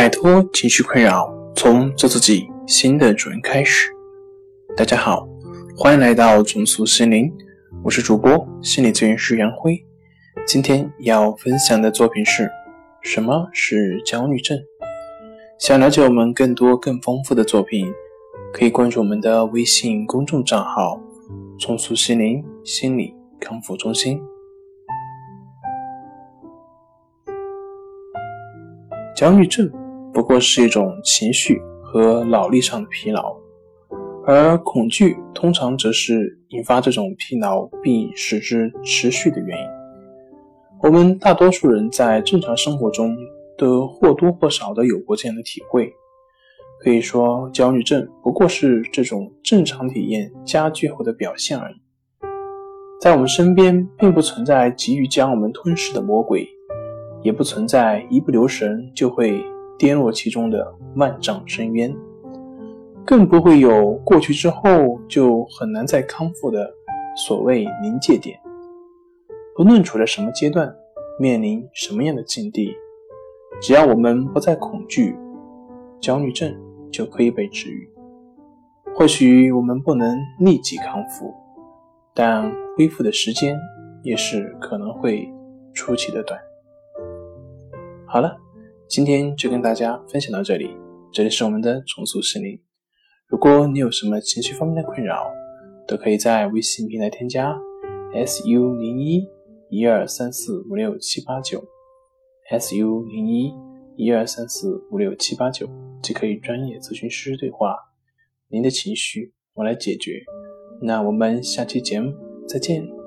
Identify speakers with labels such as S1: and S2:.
S1: 摆脱情绪困扰，从做自己新的主人开始。大家好，欢迎来到重塑心灵，我是主播心理咨询师杨辉。今天要分享的作品是什么是焦虑症？想了解我们更多更丰富的作品，可以关注我们的微信公众账号“重塑心灵心理康复中心”。焦虑症不过是一种情绪和脑力上的疲劳，而恐惧通常则是引发这种疲劳并使之持续的原因。我们大多数人在正常生活中都或多或少的有过这样的体会。可以说，焦虑症不过是这种正常体验加剧后的表现而已。在我们身边，并不存在急于将我们吞噬的魔鬼。也不存在一不留神就会跌落其中的万丈深渊，更不会有过去之后就很难再康复的所谓临界点。不论处在什么阶段，面临什么样的境地，只要我们不再恐惧，焦虑症就可以被治愈。或许我们不能立即康复，但恢复的时间也是可能会出奇的短。好了，今天就跟大家分享到这里。这里是我们的重塑心灵。如果你有什么情绪方面的困扰，都可以在微信平台添加 s u 零一一二三四五六七八九 s u 零一一二三四五六七八九，即可与专业咨询师对话。您的情绪，我来解决。那我们下期节目再见。